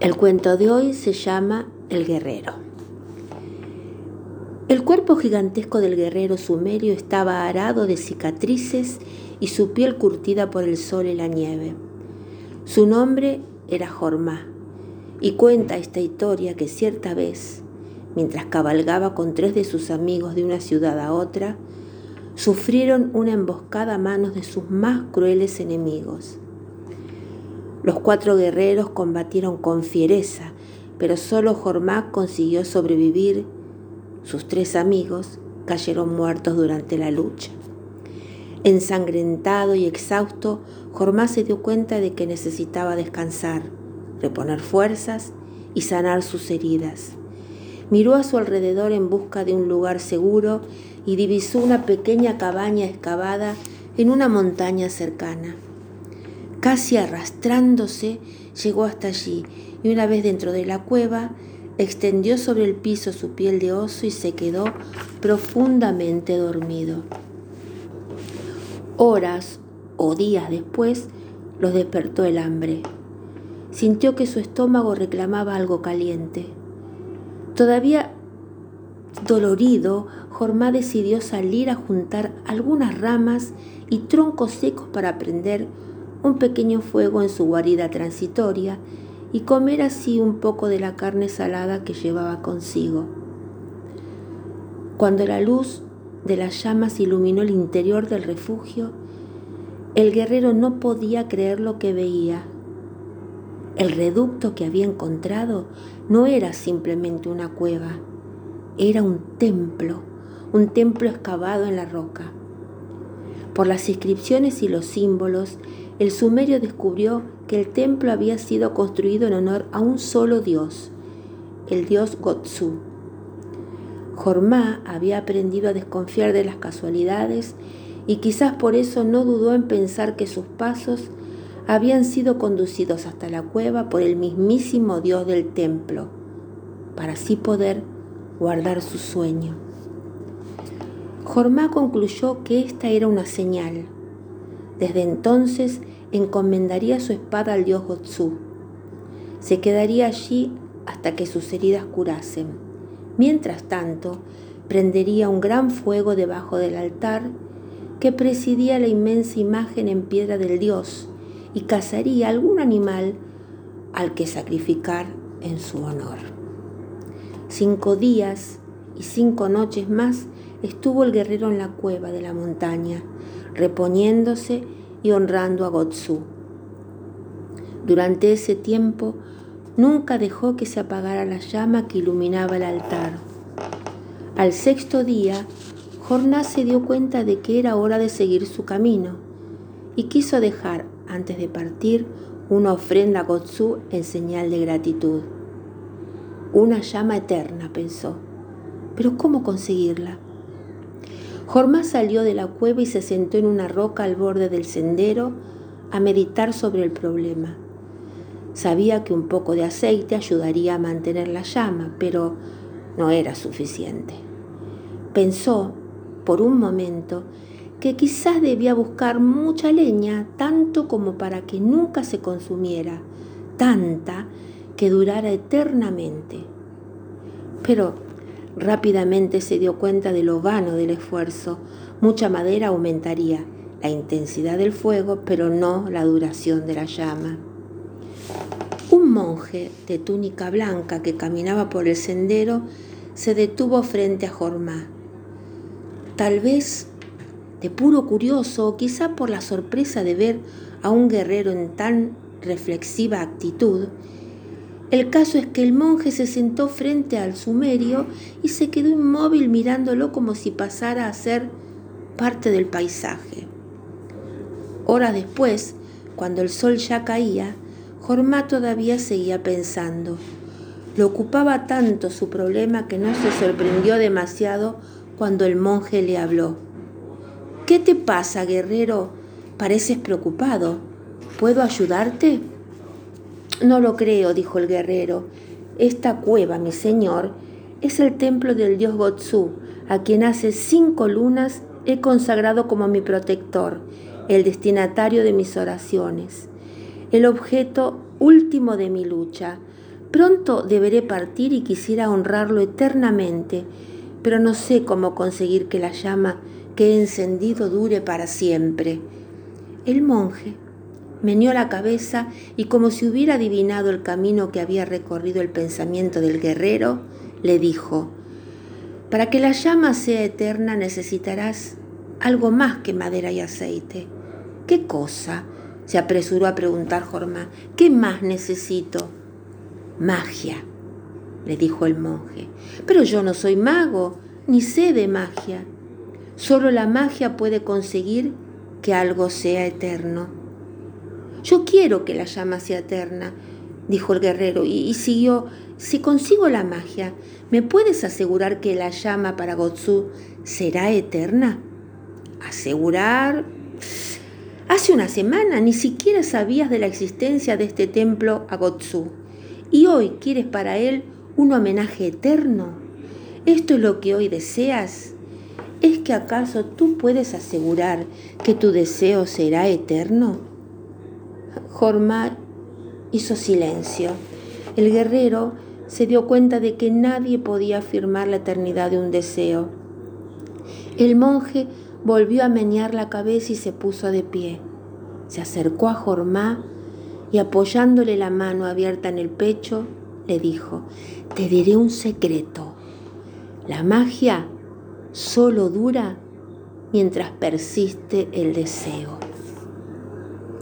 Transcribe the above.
El cuento de hoy se llama El guerrero. El cuerpo gigantesco del guerrero sumerio estaba arado de cicatrices y su piel curtida por el sol y la nieve. Su nombre era Jormá, y cuenta esta historia que cierta vez, mientras cabalgaba con tres de sus amigos de una ciudad a otra, sufrieron una emboscada a manos de sus más crueles enemigos. Los cuatro guerreros combatieron con fiereza, pero solo Jormá consiguió sobrevivir. Sus tres amigos cayeron muertos durante la lucha. Ensangrentado y exhausto, Jormá se dio cuenta de que necesitaba descansar, reponer fuerzas y sanar sus heridas. Miró a su alrededor en busca de un lugar seguro y divisó una pequeña cabaña excavada en una montaña cercana. Casi arrastrándose, llegó hasta allí y una vez dentro de la cueva, extendió sobre el piso su piel de oso y se quedó profundamente dormido. Horas o días después, los despertó el hambre. Sintió que su estómago reclamaba algo caliente. Todavía dolorido, Jormá decidió salir a juntar algunas ramas y troncos secos para prender un pequeño fuego en su guarida transitoria y comer así un poco de la carne salada que llevaba consigo. Cuando la luz de las llamas iluminó el interior del refugio, el guerrero no podía creer lo que veía. El reducto que había encontrado no era simplemente una cueva, era un templo, un templo excavado en la roca. Por las inscripciones y los símbolos, el sumerio descubrió que el templo había sido construido en honor a un solo dios, el dios Gotsu. Jormá había aprendido a desconfiar de las casualidades y quizás por eso no dudó en pensar que sus pasos habían sido conducidos hasta la cueva por el mismísimo dios del templo, para así poder guardar su sueño. Jormá concluyó que esta era una señal. Desde entonces encomendaría su espada al dios Gotsu. Se quedaría allí hasta que sus heridas curasen. Mientras tanto, prendería un gran fuego debajo del altar que presidía la inmensa imagen en piedra del dios y cazaría algún animal al que sacrificar en su honor. Cinco días y cinco noches más estuvo el guerrero en la cueva de la montaña, reponiéndose y honrando a Gotsu. Durante ese tiempo nunca dejó que se apagara la llama que iluminaba el altar. Al sexto día, Jorná se dio cuenta de que era hora de seguir su camino y quiso dejar, antes de partir, una ofrenda a Gotsu en señal de gratitud. Una llama eterna, pensó. Pero ¿cómo conseguirla? Jormá salió de la cueva y se sentó en una roca al borde del sendero a meditar sobre el problema. Sabía que un poco de aceite ayudaría a mantener la llama, pero no era suficiente. Pensó, por un momento, que quizás debía buscar mucha leña, tanto como para que nunca se consumiera, tanta que durara eternamente. Pero Rápidamente se dio cuenta de lo vano del esfuerzo. Mucha madera aumentaría la intensidad del fuego, pero no la duración de la llama. Un monje de túnica blanca que caminaba por el sendero se detuvo frente a Jormá. Tal vez de puro curioso o quizá por la sorpresa de ver a un guerrero en tan reflexiva actitud, el caso es que el monje se sentó frente al sumerio y se quedó inmóvil mirándolo como si pasara a ser parte del paisaje. Horas después, cuando el sol ya caía, Jormá todavía seguía pensando. Lo ocupaba tanto su problema que no se sorprendió demasiado cuando el monje le habló. ¿Qué te pasa, guerrero? Pareces preocupado. ¿Puedo ayudarte? No lo creo, dijo el guerrero. Esta cueva, mi señor, es el templo del dios Gotsu, a quien hace cinco lunas he consagrado como mi protector, el destinatario de mis oraciones, el objeto último de mi lucha. Pronto deberé partir y quisiera honrarlo eternamente, pero no sé cómo conseguir que la llama que he encendido dure para siempre. El monje meneó la cabeza y como si hubiera adivinado el camino que había recorrido el pensamiento del guerrero, le dijo, para que la llama sea eterna necesitarás algo más que madera y aceite. ¿Qué cosa? se apresuró a preguntar Jormá. ¿Qué más necesito? Magia, le dijo el monje. Pero yo no soy mago, ni sé de magia. Solo la magia puede conseguir que algo sea eterno. Yo quiero que la llama sea eterna, dijo el guerrero, y, siguió, si consigo la magia, ¿me puedes asegurar que la llama para Gotsu será eterna? ¿Asegurar? Hace una semana ni siquiera sabías de la existencia de este templo a Gotsu, y hoy quieres para él un homenaje eterno. ¿Esto es lo que hoy deseas? ¿Es que acaso tú puedes asegurar que tu deseo será eterno? Jorma hizo silencio. El guerrero se dio cuenta de que nadie podía afirmar la eternidad de un deseo. El monje volvió a menear la cabeza y se puso de pie. Se acercó a Jormá y apoyándole la mano abierta en el pecho, le dijo, te diré un secreto. La magia solo dura mientras persiste el deseo.